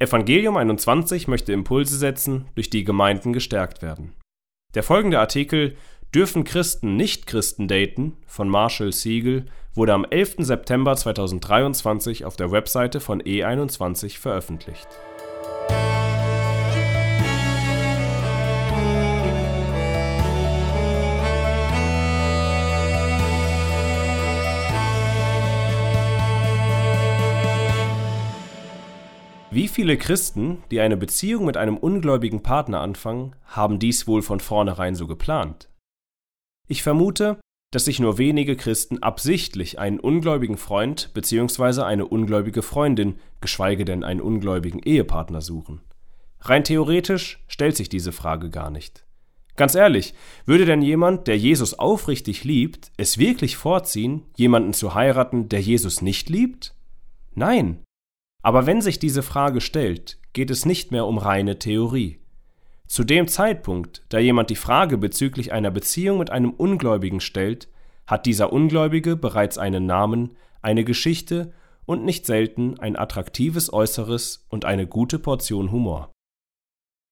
Evangelium 21 möchte Impulse setzen, durch die Gemeinden gestärkt werden. Der folgende Artikel Dürfen Christen nicht Christen daten von Marshall Siegel wurde am 11. September 2023 auf der Webseite von E21 veröffentlicht. Wie viele Christen, die eine Beziehung mit einem ungläubigen Partner anfangen, haben dies wohl von vornherein so geplant? Ich vermute, dass sich nur wenige Christen absichtlich einen ungläubigen Freund bzw. eine ungläubige Freundin, geschweige denn einen ungläubigen Ehepartner suchen. Rein theoretisch stellt sich diese Frage gar nicht. Ganz ehrlich, würde denn jemand, der Jesus aufrichtig liebt, es wirklich vorziehen, jemanden zu heiraten, der Jesus nicht liebt? Nein. Aber wenn sich diese Frage stellt, geht es nicht mehr um reine Theorie. Zu dem Zeitpunkt, da jemand die Frage bezüglich einer Beziehung mit einem Ungläubigen stellt, hat dieser Ungläubige bereits einen Namen, eine Geschichte und nicht selten ein attraktives Äußeres und eine gute Portion Humor.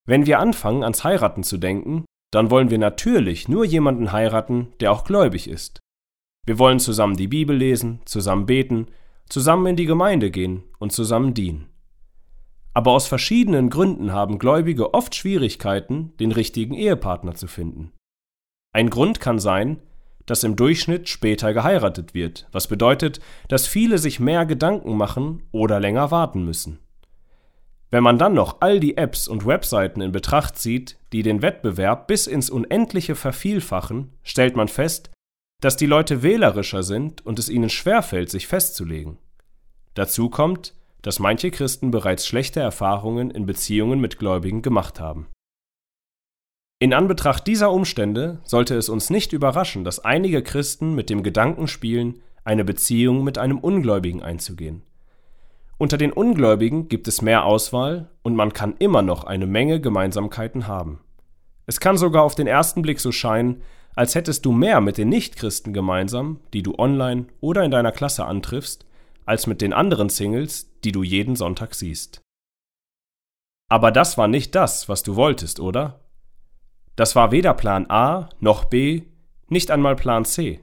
Wenn wir anfangen, ans Heiraten zu denken, dann wollen wir natürlich nur jemanden heiraten, der auch gläubig ist. Wir wollen zusammen die Bibel lesen, zusammen beten, zusammen in die Gemeinde gehen und zusammen dienen. Aber aus verschiedenen Gründen haben Gläubige oft Schwierigkeiten, den richtigen Ehepartner zu finden. Ein Grund kann sein, dass im Durchschnitt später geheiratet wird, was bedeutet, dass viele sich mehr Gedanken machen oder länger warten müssen. Wenn man dann noch all die Apps und Webseiten in Betracht zieht, die den Wettbewerb bis ins Unendliche vervielfachen, stellt man fest, dass die Leute wählerischer sind und es ihnen schwerfällt, sich festzulegen. Dazu kommt, dass manche Christen bereits schlechte Erfahrungen in Beziehungen mit Gläubigen gemacht haben. In Anbetracht dieser Umstände sollte es uns nicht überraschen, dass einige Christen mit dem Gedanken spielen, eine Beziehung mit einem Ungläubigen einzugehen. Unter den Ungläubigen gibt es mehr Auswahl und man kann immer noch eine Menge Gemeinsamkeiten haben. Es kann sogar auf den ersten Blick so scheinen, als hättest du mehr mit den Nichtchristen gemeinsam, die du online oder in deiner Klasse antriffst, als mit den anderen Singles, die du jeden Sonntag siehst. Aber das war nicht das, was du wolltest, oder? Das war weder Plan A noch B, nicht einmal Plan C.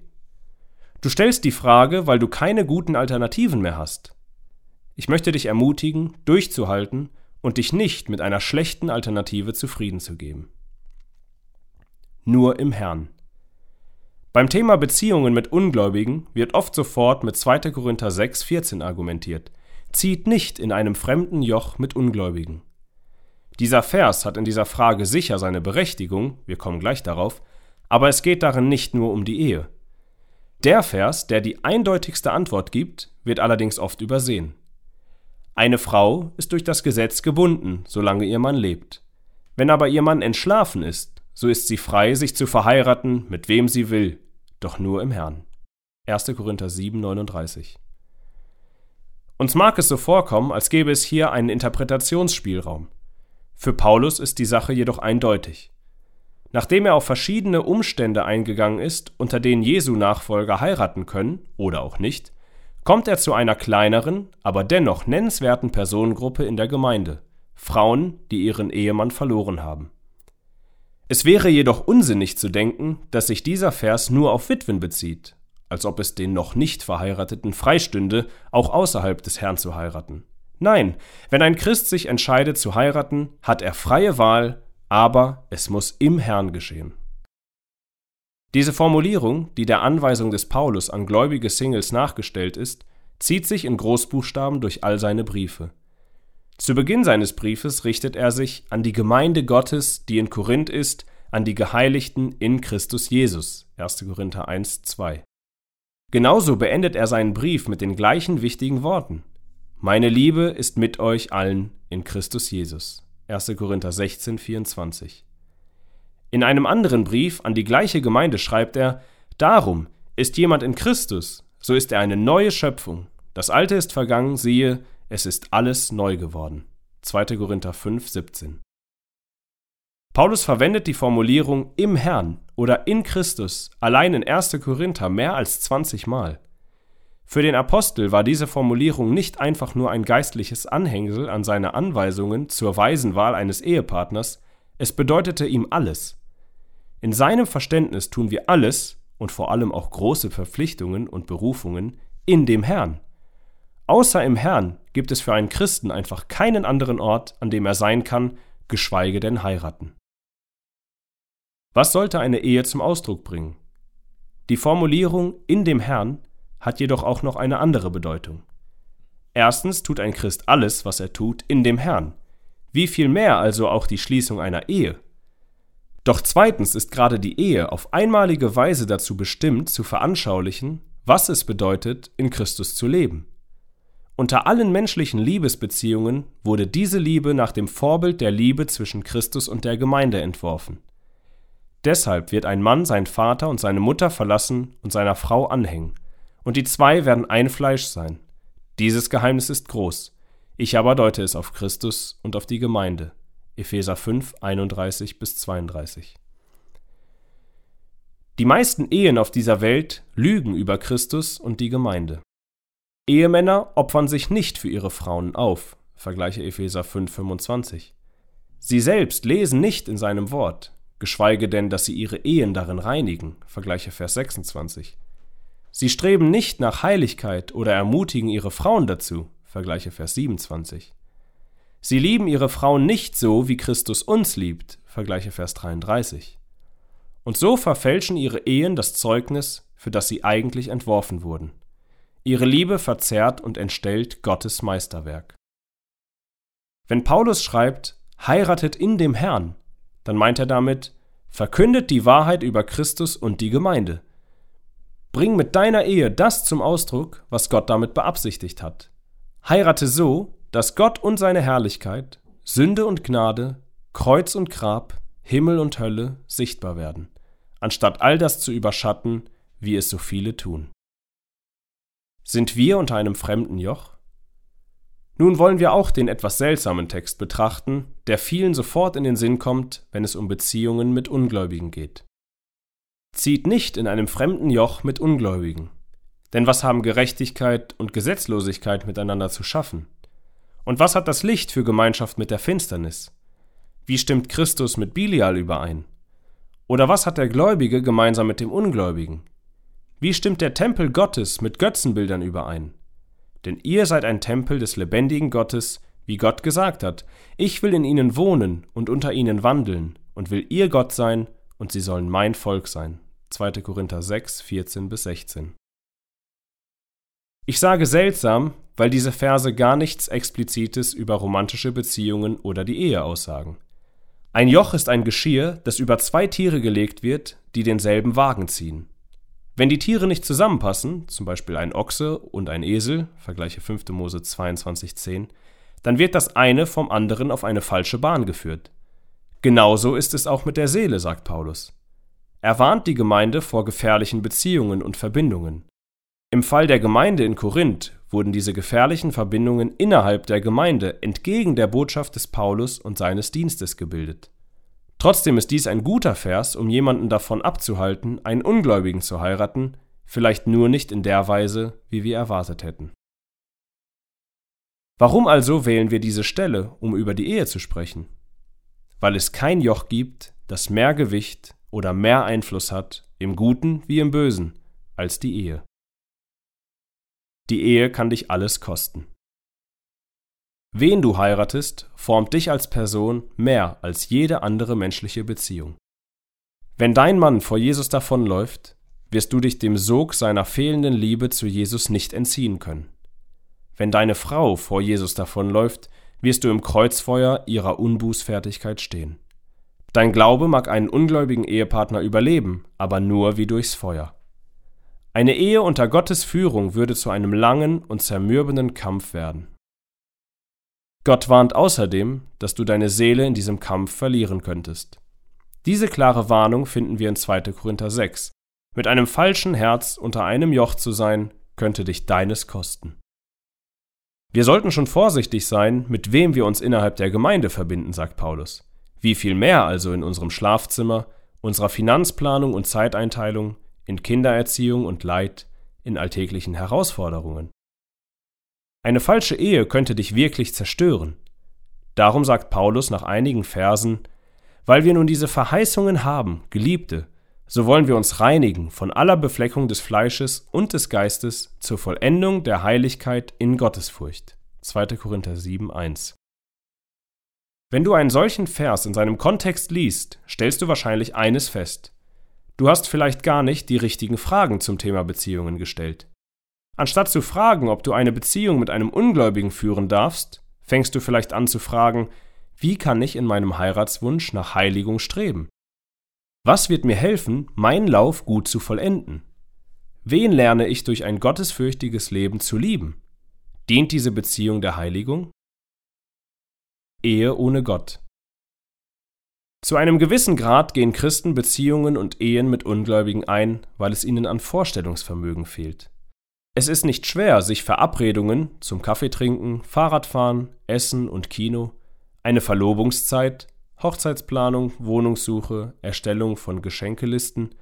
Du stellst die Frage, weil du keine guten Alternativen mehr hast. Ich möchte dich ermutigen, durchzuhalten und dich nicht mit einer schlechten Alternative zufrieden zu geben. Nur im Herrn. Beim Thema Beziehungen mit Ungläubigen wird oft sofort mit 2. Korinther 6, 14 argumentiert. Zieht nicht in einem fremden Joch mit Ungläubigen. Dieser Vers hat in dieser Frage sicher seine Berechtigung, wir kommen gleich darauf, aber es geht darin nicht nur um die Ehe. Der Vers, der die eindeutigste Antwort gibt, wird allerdings oft übersehen. Eine Frau ist durch das Gesetz gebunden, solange ihr Mann lebt. Wenn aber ihr Mann entschlafen ist, so ist sie frei, sich zu verheiraten, mit wem sie will, doch nur im Herrn. 1. Korinther 7, 39. Uns mag es so vorkommen, als gäbe es hier einen Interpretationsspielraum. Für Paulus ist die Sache jedoch eindeutig. Nachdem er auf verschiedene Umstände eingegangen ist, unter denen Jesu Nachfolger heiraten können oder auch nicht, kommt er zu einer kleineren, aber dennoch nennenswerten Personengruppe in der Gemeinde, Frauen, die ihren Ehemann verloren haben. Es wäre jedoch unsinnig zu denken, dass sich dieser Vers nur auf Witwen bezieht, als ob es den noch nicht Verheirateten freistünde, auch außerhalb des Herrn zu heiraten. Nein, wenn ein Christ sich entscheidet zu heiraten, hat er freie Wahl, aber es muss im Herrn geschehen. Diese Formulierung, die der Anweisung des Paulus an gläubige Singles nachgestellt ist, zieht sich in Großbuchstaben durch all seine Briefe. Zu Beginn seines Briefes richtet er sich an die Gemeinde Gottes, die in Korinth ist, an die Geheiligten in Christus Jesus. 1. Korinther 1, 2. Genauso beendet er seinen Brief mit den gleichen wichtigen Worten. Meine Liebe ist mit euch allen in Christus Jesus. 1. Korinther 16, 24. In einem anderen Brief an die gleiche Gemeinde schreibt er: Darum ist jemand in Christus, so ist er eine neue Schöpfung. Das Alte ist vergangen, siehe, es ist alles neu geworden. 2. Korinther 5, 17. Paulus verwendet die Formulierung im Herrn oder in Christus allein in 1. Korinther mehr als 20 Mal. Für den Apostel war diese Formulierung nicht einfach nur ein geistliches Anhängsel an seine Anweisungen zur weisen Wahl eines Ehepartners, es bedeutete ihm alles. In seinem Verständnis tun wir alles und vor allem auch große Verpflichtungen und Berufungen in dem Herrn. Außer im Herrn gibt es für einen Christen einfach keinen anderen Ort, an dem er sein kann, geschweige denn heiraten. Was sollte eine Ehe zum Ausdruck bringen? Die Formulierung in dem Herrn hat jedoch auch noch eine andere Bedeutung. Erstens tut ein Christ alles, was er tut, in dem Herrn. Wie viel mehr also auch die Schließung einer Ehe? Doch zweitens ist gerade die Ehe auf einmalige Weise dazu bestimmt, zu veranschaulichen, was es bedeutet, in Christus zu leben. Unter allen menschlichen Liebesbeziehungen wurde diese Liebe nach dem Vorbild der Liebe zwischen Christus und der Gemeinde entworfen. Deshalb wird ein Mann seinen Vater und seine Mutter verlassen und seiner Frau anhängen, und die zwei werden ein Fleisch sein. Dieses Geheimnis ist groß. Ich aber deute es auf Christus und auf die Gemeinde. Epheser 5, 31 bis 32. Die meisten Ehen auf dieser Welt lügen über Christus und die Gemeinde. Ehemänner opfern sich nicht für ihre Frauen auf. Vergleiche Epheser 5, 25. Sie selbst lesen nicht in seinem Wort, geschweige denn, dass sie ihre Ehen darin reinigen. Vergleiche Vers 26. Sie streben nicht nach Heiligkeit oder ermutigen ihre Frauen dazu. Vergleiche Vers 27. Sie lieben ihre Frauen nicht so, wie Christus uns liebt. Vergleiche Vers 33. Und so verfälschen ihre Ehen das Zeugnis, für das sie eigentlich entworfen wurden. Ihre Liebe verzerrt und entstellt Gottes Meisterwerk. Wenn Paulus schreibt, heiratet in dem Herrn, dann meint er damit, verkündet die Wahrheit über Christus und die Gemeinde, Bring mit deiner Ehe das zum Ausdruck, was Gott damit beabsichtigt hat. Heirate so, dass Gott und seine Herrlichkeit, Sünde und Gnade, Kreuz und Grab, Himmel und Hölle sichtbar werden, anstatt all das zu überschatten, wie es so viele tun. Sind wir unter einem fremden Joch? Nun wollen wir auch den etwas seltsamen Text betrachten, der vielen sofort in den Sinn kommt, wenn es um Beziehungen mit Ungläubigen geht. Zieht nicht in einem fremden Joch mit Ungläubigen. Denn was haben Gerechtigkeit und Gesetzlosigkeit miteinander zu schaffen? Und was hat das Licht für Gemeinschaft mit der Finsternis? Wie stimmt Christus mit Bilial überein? Oder was hat der Gläubige gemeinsam mit dem Ungläubigen? Wie stimmt der Tempel Gottes mit Götzenbildern überein? Denn ihr seid ein Tempel des lebendigen Gottes, wie Gott gesagt hat, ich will in ihnen wohnen und unter ihnen wandeln und will ihr Gott sein und sie sollen mein Volk sein. 2. Korinther 6, 14 bis 16. Ich sage seltsam, weil diese Verse gar nichts Explizites über romantische Beziehungen oder die Ehe aussagen. Ein Joch ist ein Geschirr, das über zwei Tiere gelegt wird, die denselben Wagen ziehen. Wenn die Tiere nicht zusammenpassen, zum Beispiel ein Ochse und ein Esel, vergleiche 5. Mose 22,10, dann wird das eine vom anderen auf eine falsche Bahn geführt. Genauso ist es auch mit der Seele, sagt Paulus. Er warnt die Gemeinde vor gefährlichen Beziehungen und Verbindungen. Im Fall der Gemeinde in Korinth wurden diese gefährlichen Verbindungen innerhalb der Gemeinde entgegen der Botschaft des Paulus und seines Dienstes gebildet. Trotzdem ist dies ein guter Vers, um jemanden davon abzuhalten, einen Ungläubigen zu heiraten, vielleicht nur nicht in der Weise, wie wir erwartet hätten. Warum also wählen wir diese Stelle, um über die Ehe zu sprechen? weil es kein Joch gibt, das mehr Gewicht oder mehr Einfluss hat, im Guten wie im Bösen, als die Ehe. Die Ehe kann dich alles kosten. Wen du heiratest, formt dich als Person mehr als jede andere menschliche Beziehung. Wenn dein Mann vor Jesus davonläuft, wirst du dich dem Sog seiner fehlenden Liebe zu Jesus nicht entziehen können. Wenn deine Frau vor Jesus davonläuft, wirst du im Kreuzfeuer ihrer Unbußfertigkeit stehen. Dein Glaube mag einen ungläubigen Ehepartner überleben, aber nur wie durchs Feuer. Eine Ehe unter Gottes Führung würde zu einem langen und zermürbenden Kampf werden. Gott warnt außerdem, dass du deine Seele in diesem Kampf verlieren könntest. Diese klare Warnung finden wir in 2. Korinther 6. Mit einem falschen Herz unter einem Joch zu sein, könnte dich deines kosten. Wir sollten schon vorsichtig sein, mit wem wir uns innerhalb der Gemeinde verbinden, sagt Paulus. Wie viel mehr also in unserem Schlafzimmer, unserer Finanzplanung und Zeiteinteilung, in Kindererziehung und Leid, in alltäglichen Herausforderungen. Eine falsche Ehe könnte dich wirklich zerstören. Darum sagt Paulus nach einigen Versen, weil wir nun diese Verheißungen haben, Geliebte, so wollen wir uns reinigen von aller Befleckung des Fleisches und des Geistes zur Vollendung der Heiligkeit in Gottesfurcht. 2. Korinther 7, 1. Wenn du einen solchen Vers in seinem Kontext liest, stellst du wahrscheinlich eines fest. Du hast vielleicht gar nicht die richtigen Fragen zum Thema Beziehungen gestellt. Anstatt zu fragen, ob du eine Beziehung mit einem Ungläubigen führen darfst, fängst du vielleicht an zu fragen, wie kann ich in meinem Heiratswunsch nach Heiligung streben? Was wird mir helfen, meinen Lauf gut zu vollenden? Wen lerne ich durch ein gottesfürchtiges Leben zu lieben? Dient diese Beziehung der Heiligung? Ehe ohne Gott. Zu einem gewissen Grad gehen Christen Beziehungen und Ehen mit Ungläubigen ein, weil es ihnen an Vorstellungsvermögen fehlt. Es ist nicht schwer, sich Verabredungen zum Kaffeetrinken, Fahrradfahren, Essen und Kino, eine Verlobungszeit, Hochzeitsplanung, Wohnungssuche, Erstellung von Geschenkelisten,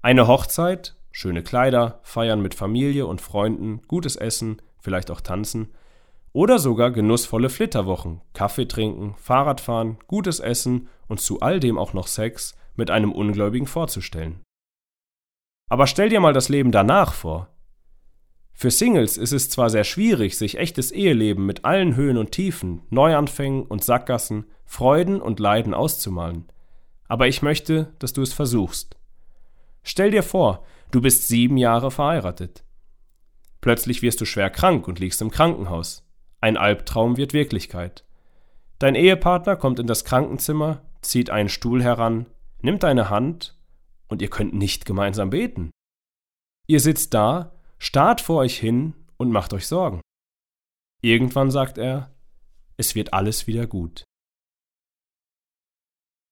eine Hochzeit, schöne Kleider, Feiern mit Familie und Freunden, gutes Essen, vielleicht auch tanzen, oder sogar genussvolle Flitterwochen, Kaffee trinken, Fahrradfahren, gutes Essen und zu all dem auch noch Sex mit einem Ungläubigen vorzustellen. Aber stell dir mal das Leben danach vor. Für Singles ist es zwar sehr schwierig, sich echtes Eheleben mit allen Höhen und Tiefen, Neuanfängen und Sackgassen, Freuden und Leiden auszumalen, aber ich möchte, dass du es versuchst. Stell dir vor, du bist sieben Jahre verheiratet. Plötzlich wirst du schwer krank und liegst im Krankenhaus. Ein Albtraum wird Wirklichkeit. Dein Ehepartner kommt in das Krankenzimmer, zieht einen Stuhl heran, nimmt deine Hand und ihr könnt nicht gemeinsam beten. Ihr sitzt da, starrt vor euch hin und macht euch Sorgen. Irgendwann sagt er, es wird alles wieder gut.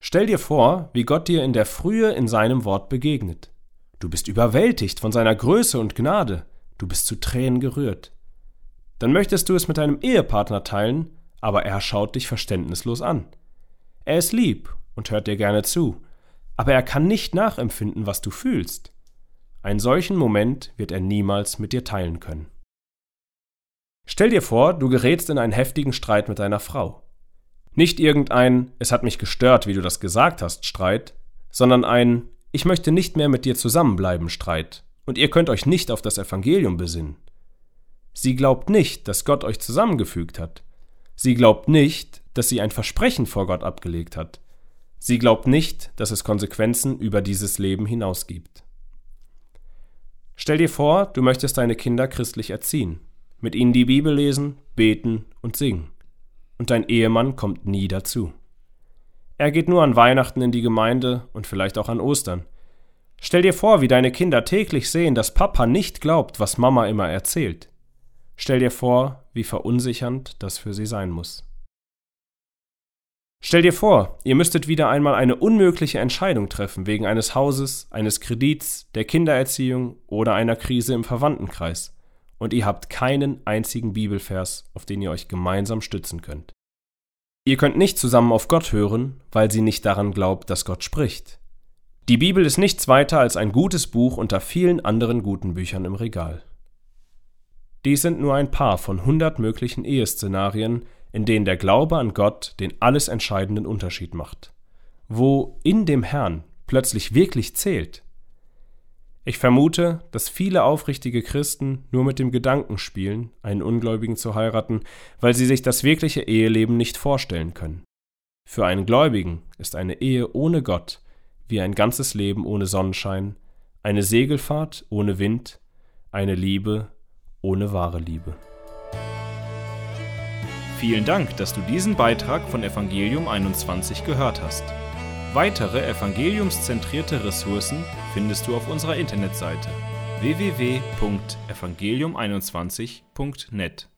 Stell dir vor, wie Gott dir in der Frühe in seinem Wort begegnet. Du bist überwältigt von seiner Größe und Gnade, du bist zu Tränen gerührt. Dann möchtest du es mit deinem Ehepartner teilen, aber er schaut dich verständnislos an. Er ist lieb und hört dir gerne zu, aber er kann nicht nachempfinden, was du fühlst. Einen solchen Moment wird er niemals mit dir teilen können. Stell dir vor, du gerätst in einen heftigen Streit mit deiner Frau. Nicht irgendein Es hat mich gestört, wie du das gesagt hast, Streit, sondern ein Ich möchte nicht mehr mit dir zusammenbleiben, Streit, und ihr könnt euch nicht auf das Evangelium besinnen. Sie glaubt nicht, dass Gott euch zusammengefügt hat. Sie glaubt nicht, dass sie ein Versprechen vor Gott abgelegt hat. Sie glaubt nicht, dass es Konsequenzen über dieses Leben hinaus gibt. Stell dir vor, du möchtest deine Kinder christlich erziehen, mit ihnen die Bibel lesen, beten und singen. Und dein Ehemann kommt nie dazu. Er geht nur an Weihnachten in die Gemeinde und vielleicht auch an Ostern. Stell dir vor, wie deine Kinder täglich sehen, dass Papa nicht glaubt, was Mama immer erzählt. Stell dir vor, wie verunsichernd das für sie sein muss. Stell dir vor, ihr müsstet wieder einmal eine unmögliche Entscheidung treffen wegen eines Hauses, eines Kredits, der Kindererziehung oder einer Krise im Verwandtenkreis, und ihr habt keinen einzigen Bibelvers, auf den ihr euch gemeinsam stützen könnt. Ihr könnt nicht zusammen auf Gott hören, weil sie nicht daran glaubt, dass Gott spricht. Die Bibel ist nichts weiter als ein gutes Buch unter vielen anderen guten Büchern im Regal. Dies sind nur ein paar von hundert möglichen Eheszenarien, in denen der Glaube an Gott den alles entscheidenden Unterschied macht. Wo in dem Herrn plötzlich wirklich zählt. Ich vermute, dass viele aufrichtige Christen nur mit dem Gedanken spielen, einen Ungläubigen zu heiraten, weil sie sich das wirkliche Eheleben nicht vorstellen können. Für einen Gläubigen ist eine Ehe ohne Gott wie ein ganzes Leben ohne Sonnenschein, eine Segelfahrt ohne Wind, eine Liebe ohne wahre Liebe. Vielen Dank, dass du diesen Beitrag von Evangelium 21 gehört hast. Weitere evangeliumszentrierte Ressourcen findest du auf unserer Internetseite www.evangelium21.net.